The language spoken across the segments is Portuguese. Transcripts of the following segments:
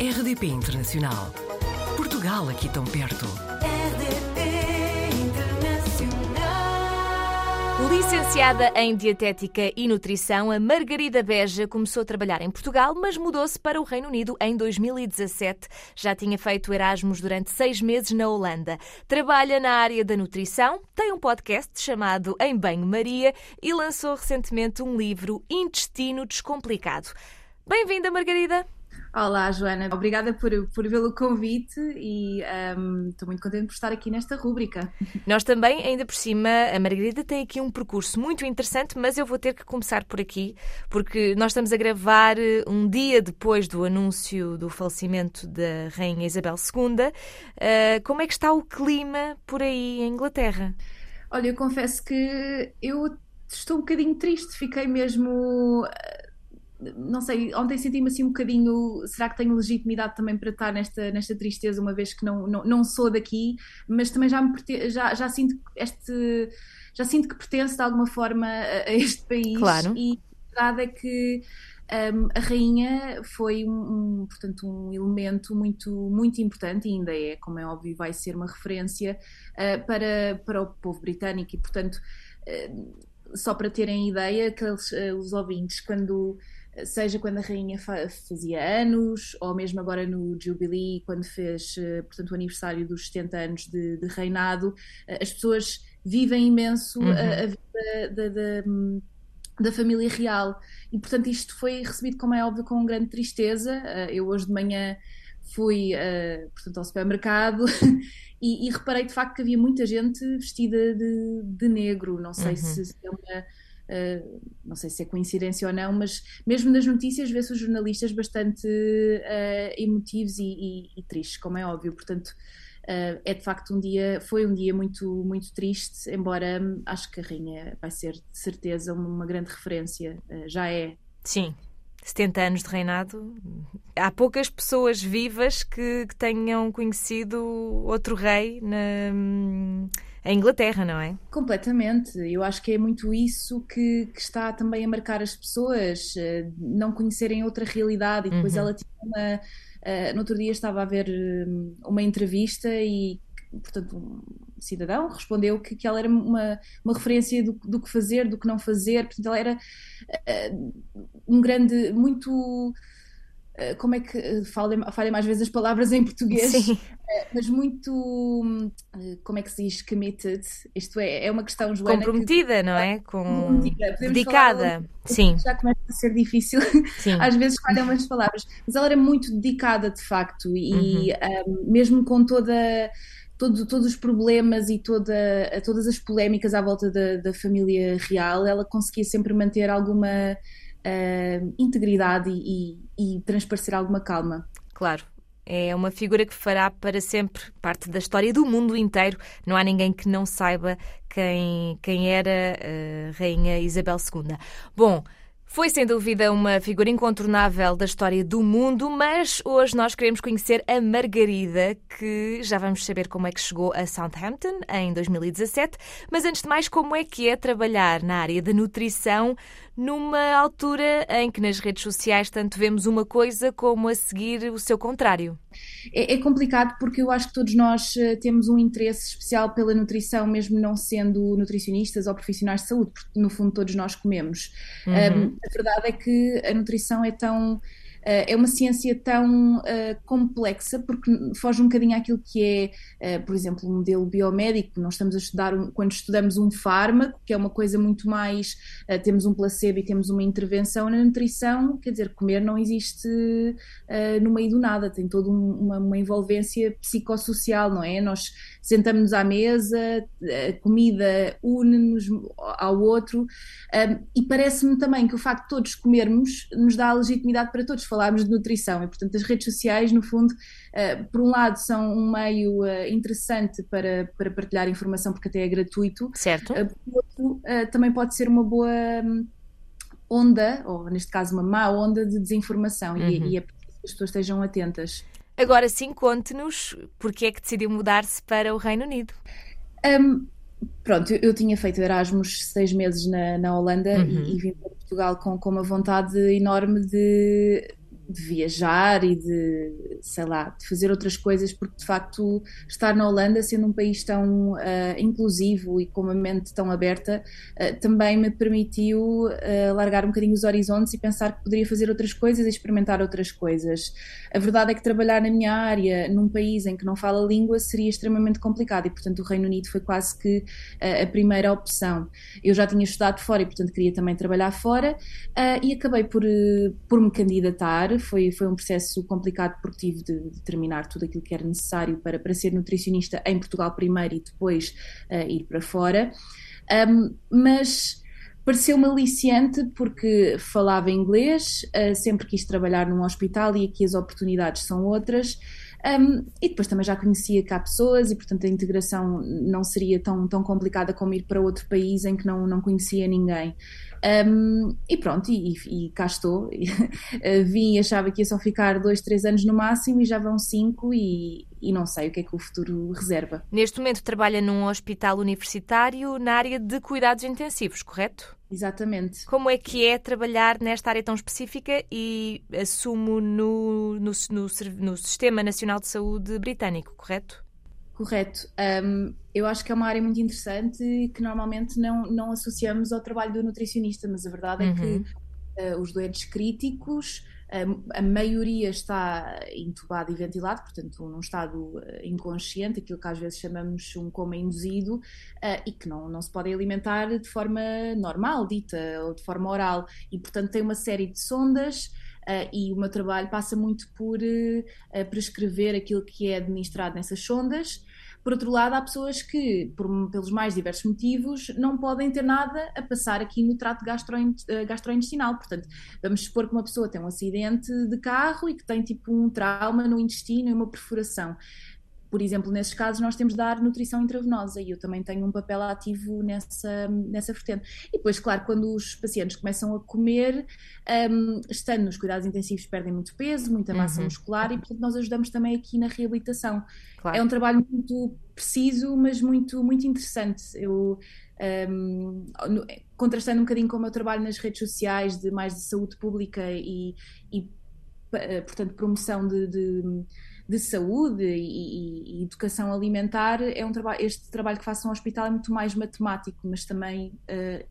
RDP Internacional. Portugal aqui tão perto. RDP Internacional. Licenciada em Dietética e Nutrição, a Margarida Beja começou a trabalhar em Portugal, mas mudou-se para o Reino Unido em 2017. Já tinha feito Erasmus durante seis meses na Holanda. Trabalha na área da nutrição, tem um podcast chamado Em Banho Maria e lançou recentemente um livro Intestino Descomplicado. Bem-vinda, Margarida! Olá, Joana. Obrigada por, por pelo convite e um, estou muito contente por estar aqui nesta rúbrica. Nós também, ainda por cima, a Margarida tem aqui um percurso muito interessante, mas eu vou ter que começar por aqui, porque nós estamos a gravar eh, um dia depois do anúncio do falecimento da Rainha Isabel II. Uh, como é que está o clima por aí em Inglaterra? Olha, eu confesso que eu estou um bocadinho triste, fiquei mesmo não sei, ontem senti-me assim um bocadinho, será que tenho legitimidade também para estar nesta, nesta tristeza, uma vez que não, não, não sou daqui, mas também já, me, já, já sinto este, já sinto que pertenço de alguma forma a, este país Claro. e a verdade é que um, a rainha foi um, um, portanto, um elemento muito, muito importante e ainda é, como é óbvio, vai ser uma referência uh, para, para o povo britânico e, portanto, uh, só para terem ideia, que eles, uh, os ouvintes, quando seja quando a rainha fa fazia anos, ou mesmo agora no Jubilee, quando fez, portanto, o aniversário dos 70 anos de, de reinado, as pessoas vivem imenso Uhum. a, a vida da, da, da família real. E, portanto, isto foi recebido, como é óbvio, com grande tristeza. Eu hoje de manhã fui, portanto, ao supermercado e, e reparei, de facto, que havia muita gente vestida de, de negro. Não sei Uhum. se se é uma... Uh, não sei se é coincidência ou não, mas mesmo nas notícias vê-se os jornalistas bastante uh, emotivos e, e, e, tristes, como é óbvio. Portanto, uh, é de facto um dia, foi um dia muito, muito triste, embora acho que a rainha vai ser de certeza uma, grande referência, já é. Sim. 70 anos de reinado. Há poucas pessoas vivas que, que tenham conhecido outro rei na, em Inglaterra, não é? Completamente. Eu acho que é muito isso que, que está também a marcar as pessoas, uh, não conhecerem outra realidade. E depois Uhum. ela tinha uma. Uh, no outro dia estava a ver um, uma entrevista e, portanto, um cidadão respondeu que, que ela era uma, uma referência do, do que fazer, do que não fazer. Portanto, ela era uh, um grande. muito. Uh, Como é que. Falem, falem mais vezes as palavras em português Sim. mas muito, como é que se diz, committed, isto é, é uma questão, Joana, Comprometida, não é? Com... Dedicada. Sim, que já começa a ser difícil, sim. às vezes falham umas palavras, mas ela era muito dedicada, de facto, e Uhum. hum, mesmo com toda... Todo, todos os problemas e toda, todas as polémicas à volta da, da família real, ela conseguia sempre manter alguma hum, integridade e, e- e transparecer alguma calma. Claro. É uma figura que fará para sempre parte da história do mundo inteiro. Não há ninguém que não saiba quem, quem era a Rainha Isabel II. Bom, foi sem dúvida uma figura incontornável da história do mundo, mas hoje nós queremos conhecer a Margarida, que já vamos saber como é que chegou a Southampton em 2017. Mas antes de mais, como é que é trabalhar na área da nutrição numa altura em que nas redes sociais tanto vemos uma coisa como a seguir o seu contrário? É, é complicado porque eu acho que todos nós eh, temos um interesse especial pela nutrição, mesmo não sendo nutricionistas ou profissionais de saúde, porque no fundo todos nós comemos. Uhum. Um, a verdade é que a nutrição é tão. Eh, é uma ciência tão eh, complexa porque foge um bocadinho àquilo que é, eh, por exemplo, um modelo biomédico. Nós estamos a estudar, quando estudamos um fármaco, que é uma coisa muito mais. temos um placebo e temos uma intervenção. Na nutrição, quer dizer, comer não existe no meio do nada, tem toda um- uma, uma envolvência psicossocial, não é? Nós sentamos-nos à mesa, a comida une-nos ao outro, e parece-me também que o facto de todos comermos nos dá a legitimidade para todos falarmos de nutrição, e portanto as redes sociais, no fundo, uh, por um lado são um meio uh, interessante para, para partilhar informação, porque até é gratuito, Certo? uh, por outro, também pode ser uma boa hum, onda, ou neste caso uma má onda de desinformação, e, Uhum. e é preciso que as pessoas estejam atentas. Agora sim, conte-nos porque é que decidiu mudar-se para o Reino Unido. Um, pronto, eu, eu tinha feito Erasmus seis meses na, na Holanda Uhum. e, e vim para Portugal com, com uma vontade enorme de, de viajar e de, sei lá, de fazer outras coisas, porque de facto estar na Holanda, sendo um país tão uh, inclusivo e com uma mente tão aberta, uh, também me permitiu uh, largar um bocadinho os horizontes e pensar que poderia fazer outras coisas e experimentar outras coisas. A verdade é que trabalhar na minha área, num país em que não fala língua, seria extremamente complicado e, portanto, o Reino Unido foi quase que a primeira opção. Eu já tinha estudado fora e, portanto, queria também trabalhar fora e acabei por, por me candidatar foi, foi um processo complicado porque tive de, de, terminar tudo aquilo que era necessário para, para ser nutricionista em Portugal primeiro e depois uh, ir para fora. Um, mas pareceu-me aliciante porque falava inglês, uh, sempre quis trabalhar num hospital e aqui as oportunidades são outras. Um, e depois também já conhecia cá pessoas e, portanto, a integração não seria tão, tão complicada como ir para outro país em que não, não conhecia ninguém. Um, e pronto, e, e cá estou. Vim e achava que ia só ficar dois, três anos no máximo e já vão cinco e, e não sei o que é que o futuro reserva. Neste momento trabalha num hospital universitário na área de cuidados intensivos, correto? Exatamente. Como é que é trabalhar nesta área tão específica e assumo no, no, no, no Sistema Nacional de Saúde britânico, correto? Correto. Um, eu acho que é uma área muito interessante e que normalmente não, não associamos ao trabalho do nutricionista, mas a verdade uhum. é que uh, os doentes críticos, a maioria está entubado e ventilado, portanto, num estado eh, inconsciente, aquilo que às vezes chamamos um coma induzido, uh, e que não, não se podem alimentar de forma normal, dita, ou de forma oral. E, portanto, tem uma série de sondas Uh, e o meu trabalho passa muito por uh, prescrever aquilo que é administrado nessas sondas. Por outro lado, há pessoas que, por, pelos mais diversos motivos, não podem ter nada a passar aqui no trato gastrointestinal. Portanto, vamos supor que uma pessoa tem um acidente de carro e que tem tipo um trauma no intestino e uma perfuração por exemplo, nesses casos nós temos de dar nutrição intravenosa e eu também tenho um papel ativo nessa, nessa vertente. E depois, claro, quando os pacientes começam a comer, um, estando nos cuidados intensivos, perdem muito peso, muita massa uhum. muscular e, portanto, nós ajudamos também aqui na reabilitação. Claro. É um trabalho muito preciso, mas muito, muito interessante. Eu, um, contrastando um bocadinho com o meu trabalho nas redes sociais de mais de saúde pública e, e eh, portanto, promoção de, de de saúde e, e, educação alimentar, é um trabalho, este trabalho que faço no hospital é muito mais matemático, mas também uh,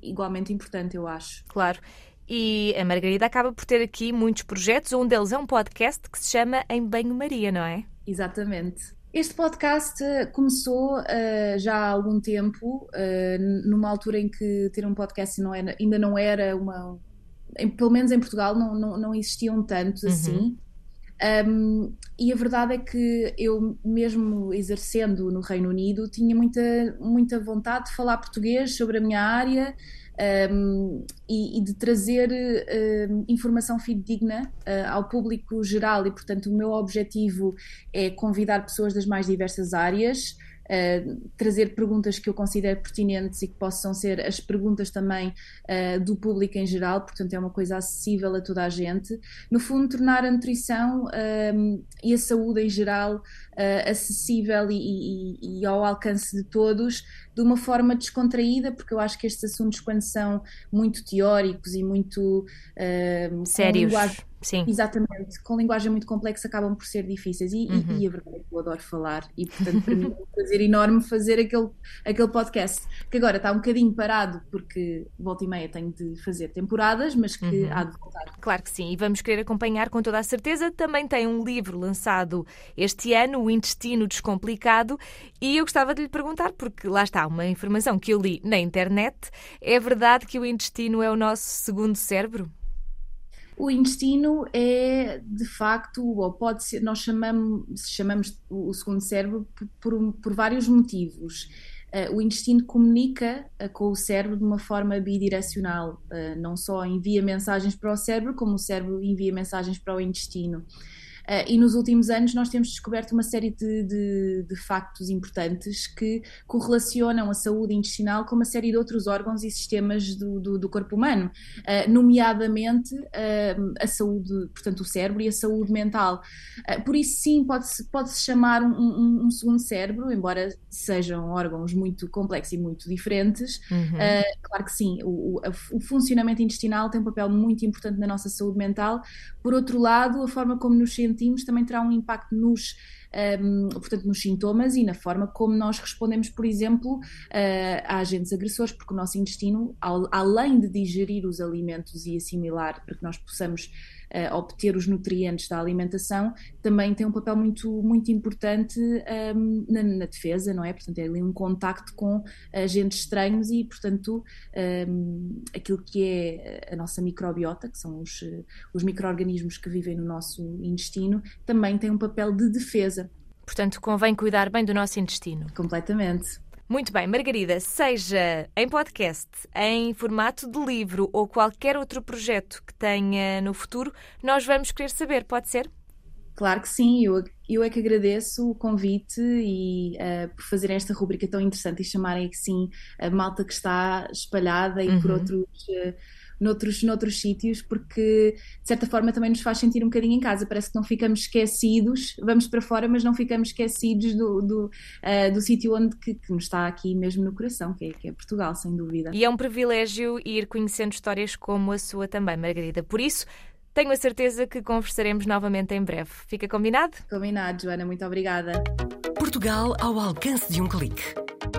igualmente importante, eu acho. Claro. E a Margarida acaba por ter aqui muitos projetos, um deles é um podcast que se chama Em Banho-Maria, não é? Exatamente. Este podcast eh, começou uh, já há algum tempo, uh, numa altura em que ter um podcast não era, ainda não era uma. Em, pelo menos em Portugal não, não, não existiam tantos uhum. assim. Um, e a verdade é que eu, mesmo exercendo no Reino Unido, tinha muita, muita vontade de falar português sobre a minha área um, e, e, de trazer informação fidedigna uh, ao público geral. E, portanto, o meu objetivo é convidar pessoas das mais diversas áreas uh, trazer perguntas que eu considero pertinentes e que possam ser as perguntas também uh, do público em geral, portanto é uma coisa acessível a toda a gente. No fundo, tornar a nutrição um, e a saúde em geral uh, acessível e, e, e, ao alcance de todos de uma forma descontraída, porque eu acho que estes assuntos, quando são muito teóricos e muito uh, sérios, Sim. Exatamente, com linguagem muito complexa acabam por ser difíceis e, uhum. e, e a verdade é que eu adoro falar e portanto para mim é um prazer enorme fazer aquele, aquele podcast que agora está um bocadinho parado porque volta e meia tenho de fazer temporadas, mas que uhum. há de voltar. Claro que sim, e vamos querer acompanhar com toda a certeza. Também tem um livro lançado este ano, O Intestino Descomplicado, e eu gostava de lhe perguntar, porque lá está uma informação que eu li na internet, é verdade que o intestino é o nosso segundo cérebro? O intestino é de facto, ou pode ser, nós chamamos, chamamos o segundo cérebro por, por, vários motivos. Uh, o intestino comunica uh, com o cérebro de uma forma bidirecional, uh, não só envia mensagens para o cérebro, como o cérebro envia mensagens para o intestino. E nos últimos anos nós temos descoberto uma série de, de, de factos importantes que correlacionam a saúde intestinal com uma série de outros órgãos e sistemas do, do, do corpo humano, nomeadamente a saúde, portanto, o cérebro e a saúde mental. por isso, sim, pode-se pode -se chamar um, um, um segundo cérebro, embora sejam órgãos muito complexos e muito diferentes. Uhum. claro que sim, o, o, o funcionamento intestinal tem um papel muito importante na nossa saúde mental. Por outro lado, a forma como nos sentimos também terá um impacto nos um, portanto, nos sintomas e na forma como nós respondemos, por exemplo, uh, a agentes agressores, porque o nosso intestino, ao, além de digerir os alimentos e assimilar para que nós possamos uh, obter os nutrientes da alimentação, também tem um papel muito, muito importante um, na, na, defesa, não é? Portanto, é ali um contacto com agentes estranhos e, portanto, um, aquilo que é a nossa microbiota, que são os, os micro-organismos que vivem no nosso intestino, também tem um papel de defesa. Portanto, convém cuidar bem do nosso intestino. Completamente. Muito bem, Margarida, seja em podcast, em formato de livro ou qualquer outro projeto que tenha no futuro, nós vamos querer saber, pode ser? Claro que sim, eu, eu é que agradeço o convite e uh, por fazerem esta rubrica tão interessante e chamarem assim a malta que está espalhada e uhum. por outros. Uh, noutros, noutros sítios, porque de certa forma também nos faz sentir um bocadinho em casa. Parece que não ficamos esquecidos, vamos para fora, mas não ficamos esquecidos do, do, uh, do sítio onde que, que, nos está aqui mesmo no coração, que é, que é Portugal, sem dúvida. E é um privilégio ir conhecendo histórias como a sua também, Margarida. Por isso, tenho a certeza que conversaremos novamente em breve. Fica combinado? Combinado, Joana. Muito obrigada. Portugal ao alcance de um clique